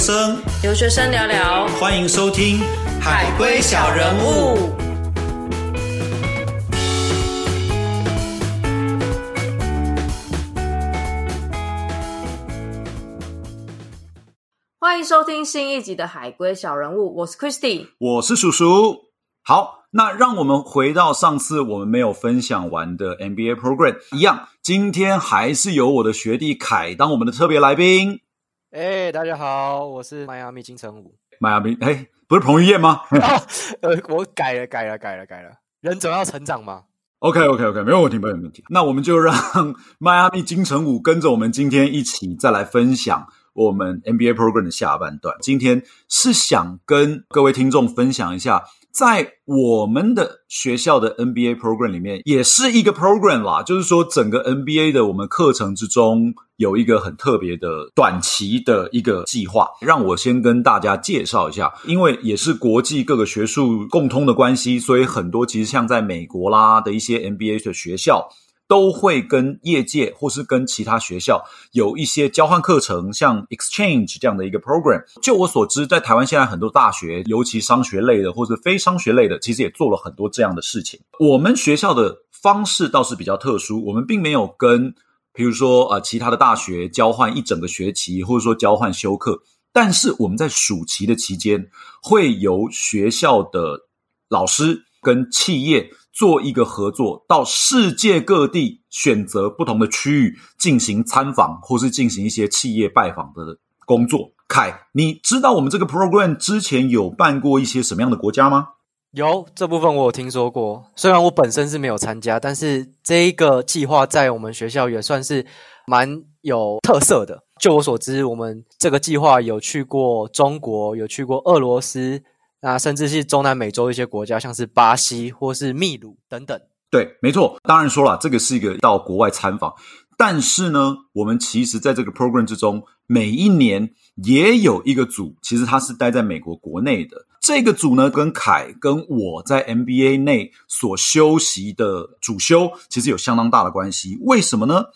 生，留学生聊聊，欢迎收听《海归小人物》。欢迎收听新一集的《海归小人物》，我是 Christy，我是叔叔。好，那让我们回到上次我们没有分享完的 MBA program 一样，今天还是由我的学弟凯当我们的特别来宾。哎，大家好，我是迈阿密金城武。迈阿密，哎，不是彭于晏吗？呃，我改了，改了，改了，改了。人总要成长嘛。OK，OK，OK，没有问题，没有问题。那我们就让 迈阿密金城武跟着我们今天一起再来分享我们 NBA program 的下半段。今天是想跟各位听众分享一下。在我们的学校的 NBA program 里面，也是一个 program 啦。就是说，整个 NBA 的我们课程之中，有一个很特别的短期的一个计划。让我先跟大家介绍一下，因为也是国际各个学术共通的关系，所以很多其实像在美国啦的一些 NBA 的学校。都会跟业界或是跟其他学校有一些交换课程，像 exchange 这样的一个 program。就我所知，在台湾现在很多大学，尤其商学类的或者非商学类的，其实也做了很多这样的事情。我们学校的方式倒是比较特殊，我们并没有跟，比如说呃其他的大学交换一整个学期，或者说交换修课，但是我们在暑期的期间，会由学校的老师跟企业。做一个合作，到世界各地选择不同的区域进行参访，或是进行一些企业拜访的工作。凯，你知道我们这个 program 之前有办过一些什么样的国家吗？有这部分我有听说过，虽然我本身是没有参加，但是这一个计划在我们学校也算是蛮有特色的。就我所知，我们这个计划有去过中国，有去过俄罗斯。那甚至是中南美洲一些国家，像是巴西或是秘鲁等等。对，没错。当然说了，这个是一个到国外参访，但是呢，我们其实在这个 program 之中，每一年也有一个组，其实他是待在美国国内的。这个组呢，跟凯跟我在 MBA 内所修习的主修，其实有相当大的关系。为什么呢？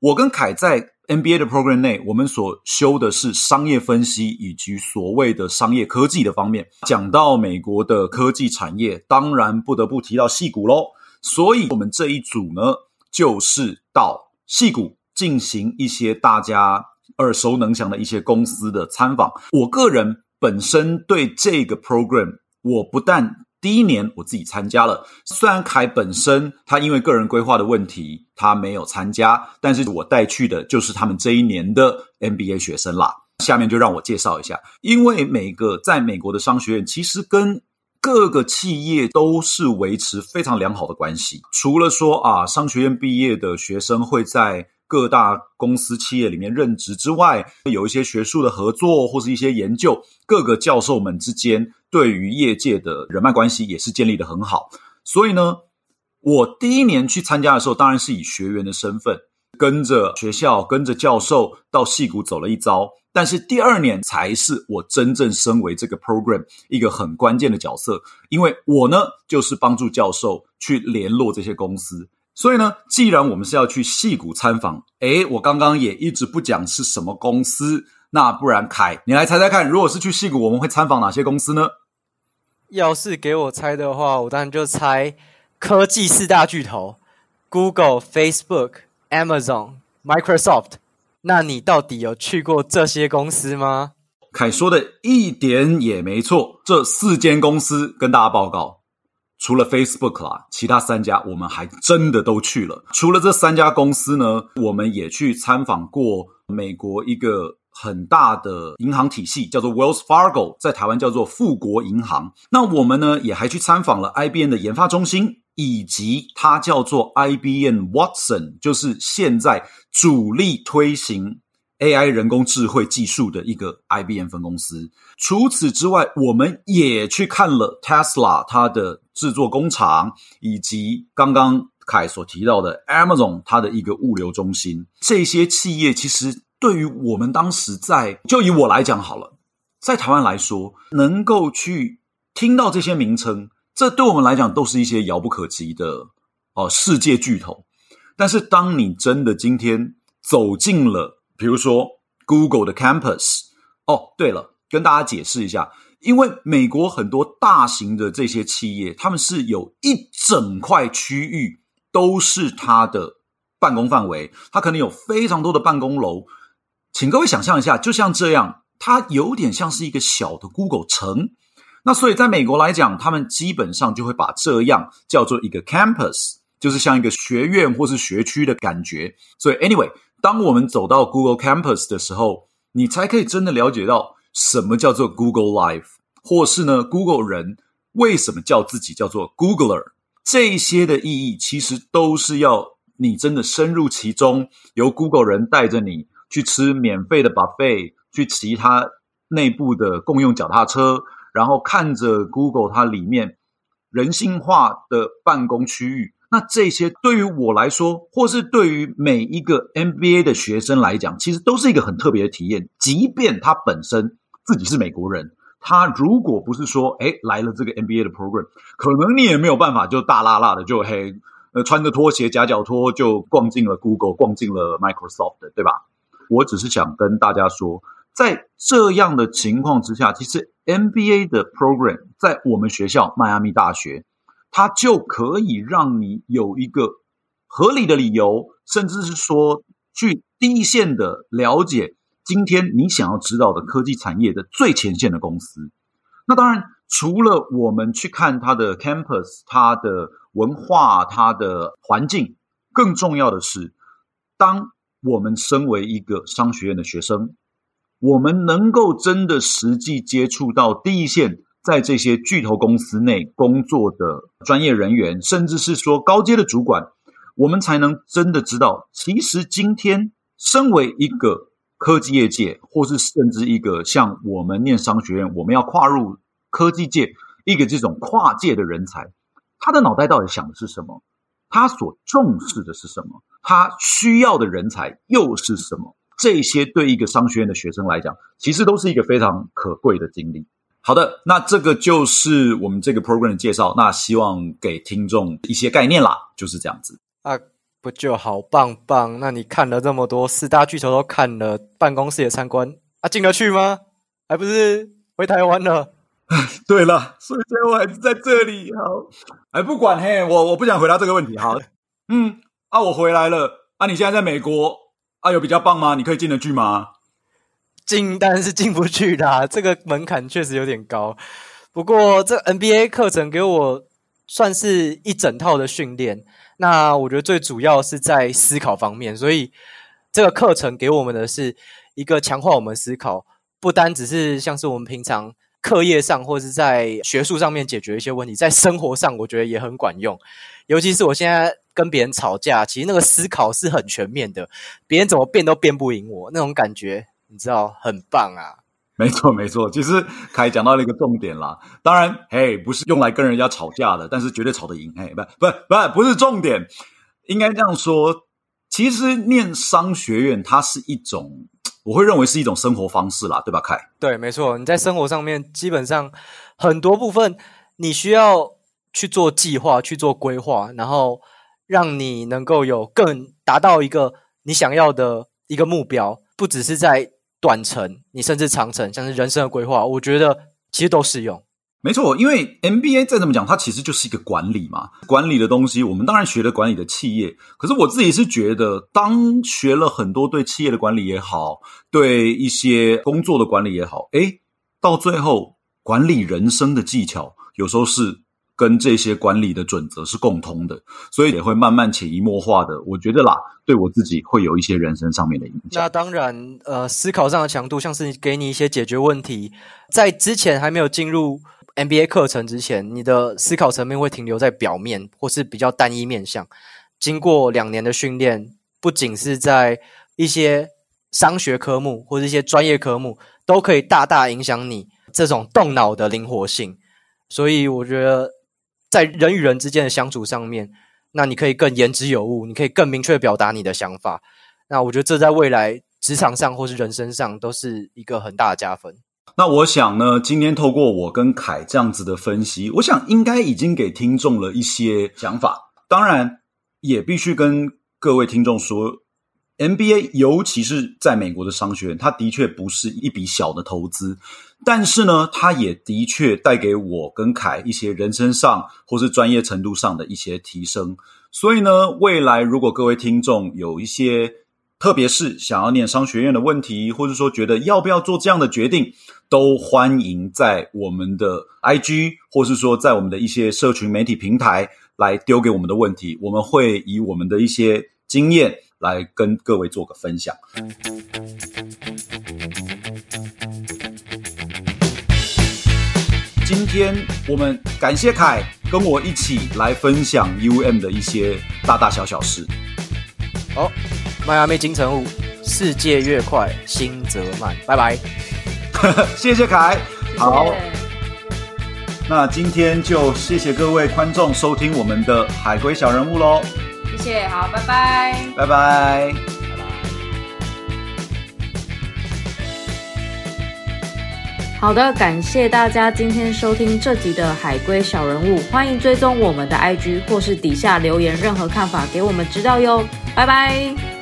我跟凯在 NBA 的 program 内，我们所修的是商业分析以及所谓的商业科技的方面。讲到美国的科技产业，当然不得不提到戏股喽。所以，我们这一组呢，就是到戏股进行一些大家耳熟能详的一些公司的参访。我个人本身对这个 program，我不但第一年我自己参加了，虽然凯本身他因为个人规划的问题他没有参加，但是我带去的就是他们这一年的 MBA 学生啦。下面就让我介绍一下，因为每个在美国的商学院其实跟各个企业都是维持非常良好的关系，除了说啊商学院毕业的学生会在。各大公司企业里面任职之外，有一些学术的合作或是一些研究，各个教授们之间对于业界的人脉关系也是建立的很好。所以呢，我第一年去参加的时候，当然是以学员的身份，跟着学校、跟着教授到戏谷走了一遭。但是第二年才是我真正身为这个 program 一个很关键的角色，因为我呢就是帮助教授去联络这些公司。所以呢，既然我们是要去戏谷参访，诶，我刚刚也一直不讲是什么公司，那不然凯，你来猜猜看，如果是去戏谷，我们会参访哪些公司呢？要是给我猜的话，我当然就猜科技四大巨头：Google、Facebook、Amazon、Microsoft。那你到底有去过这些公司吗？凯说的一点也没错，这四间公司跟大家报告。除了 Facebook 啦，其他三家我们还真的都去了。除了这三家公司呢，我们也去参访过美国一个很大的银行体系，叫做 Wells Fargo，在台湾叫做富国银行。那我们呢，也还去参访了 IBM 的研发中心，以及它叫做 IBM Watson，就是现在主力推行。AI 人工智慧技术的一个 IBM 分公司。除此之外，我们也去看了 Tesla 它的制作工厂，以及刚刚凯所提到的 Amazon 它的一个物流中心。这些企业其实对于我们当时在，就以我来讲好了，在台湾来说，能够去听到这些名称，这对我们来讲都是一些遥不可及的哦世界巨头。但是当你真的今天走进了，比如说，Google 的 Campus。哦，对了，跟大家解释一下，因为美国很多大型的这些企业，他们是有一整块区域都是它的办公范围，它可能有非常多的办公楼。请各位想象一下，就像这样，它有点像是一个小的 Google 城。那所以在美国来讲，他们基本上就会把这样叫做一个 campus，就是像一个学院或是学区的感觉。所以 anyway，当我们走到 Google campus 的时候，你才可以真的了解到什么叫做 Google Life，或是呢 Google 人为什么叫自己叫做 Googler，这些的意义其实都是要你真的深入其中，由 Google 人带着你去吃免费的 buffet，去骑他内部的共用脚踏车。然后看着 Google 它里面人性化的办公区域，那这些对于我来说，或是对于每一个 MBA 的学生来讲，其实都是一个很特别的体验。即便他本身自己是美国人，他如果不是说，哎，来了这个 MBA 的 program，可能你也没有办法就大拉拉的就嘿，呃，穿着拖鞋夹脚拖就逛进了 Google，逛进了 Microsoft，对吧？我只是想跟大家说。在这样的情况之下，其实 MBA 的 program 在我们学校迈阿密大学，它就可以让你有一个合理的理由，甚至是说去第一线的了解今天你想要知道的科技产业的最前线的公司。那当然，除了我们去看它的 campus、它的文化、它的环境，更重要的是，当我们身为一个商学院的学生。我们能够真的实际接触到第一线，在这些巨头公司内工作的专业人员，甚至是说高阶的主管，我们才能真的知道，其实今天身为一个科技业界，或是甚至一个像我们念商学院，我们要跨入科技界一个这种跨界的人才，他的脑袋到底想的是什么？他所重视的是什么？他需要的人才又是什么？这些对一个商学院的学生来讲，其实都是一个非常可贵的经历。好的，那这个就是我们这个 program 的介绍。那希望给听众一些概念啦，就是这样子啊，不就好棒棒？那你看了这么多四大巨头都看了，办公室也参观啊，进得去吗？还不是回台湾了？对了，所以最后还是在这里。好，哎，不管嘿，我我不想回答这个问题。好，嗯，啊，我回来了。啊，你现在在美国？啊，有比较棒吗？你可以进得去吗？进当然是进不去的，这个门槛确实有点高。不过这 NBA 课程给我算是一整套的训练。那我觉得最主要是在思考方面，所以这个课程给我们的是一个强化我们思考，不单只是像是我们平常课业上或是在学术上面解决一些问题，在生活上我觉得也很管用。尤其是我现在。跟别人吵架，其实那个思考是很全面的，别人怎么变都变不赢我，那种感觉你知道很棒啊！没错没错，其实凯讲到了一个重点啦。当然，嘿，不是用来跟人家吵架的，但是绝对吵得赢。嘿，不不不，不是重点，应该这样说。其实念商学院，它是一种，我会认为是一种生活方式啦，对吧？凯，对，没错，你在生活上面基本上很多部分你需要去做计划、去做规划，然后。让你能够有更达到一个你想要的一个目标，不只是在短程，你甚至长程，像是人生的规划，我觉得其实都适用。没错，因为 MBA 再怎么讲，它其实就是一个管理嘛，管理的东西，我们当然学了管理的企业。可是我自己是觉得，当学了很多对企业的管理也好，对一些工作的管理也好，诶，到最后管理人生的技巧，有时候是。跟这些管理的准则是共通的，所以也会慢慢潜移默化的。我觉得啦，对我自己会有一些人生上面的影响。那当然，呃，思考上的强度，像是给你一些解决问题，在之前还没有进入 MBA 课程之前，你的思考层面会停留在表面或是比较单一面向。经过两年的训练，不仅是在一些商学科目或者一些专业科目，都可以大大影响你这种动脑的灵活性。所以我觉得。在人与人之间的相处上面，那你可以更言之有物，你可以更明确表达你的想法。那我觉得这在未来职场上或是人生上都是一个很大的加分。那我想呢，今天透过我跟凯这样子的分析，我想应该已经给听众了一些想法。当然，也必须跟各位听众说 NBA，尤其是在美国的商学院，它的确不是一笔小的投资，但是呢，它也的确带给我跟凯一些人生上或是专业程度上的一些提升。所以呢，未来如果各位听众有一些，特别是想要念商学院的问题，或者说觉得要不要做这样的决定，都欢迎在我们的 IG，或是说在我们的一些社群媒体平台来丢给我们的问题，我们会以我们的一些经验来跟各位做个分享。今天我们感谢凯跟我一起来分享 UM 的一些大大小小事。好，迈阿密金城武，世界越快，心则慢。拜拜。谢谢凯。好，那今天就谢谢各位观众收听我们的海龟小人物喽，谢谢，好，拜拜。拜拜。好的，感谢大家今天收听这集的海龟小人物，欢迎追踪我们的 IG 或是底下留言任何看法给我们知道哟，拜拜。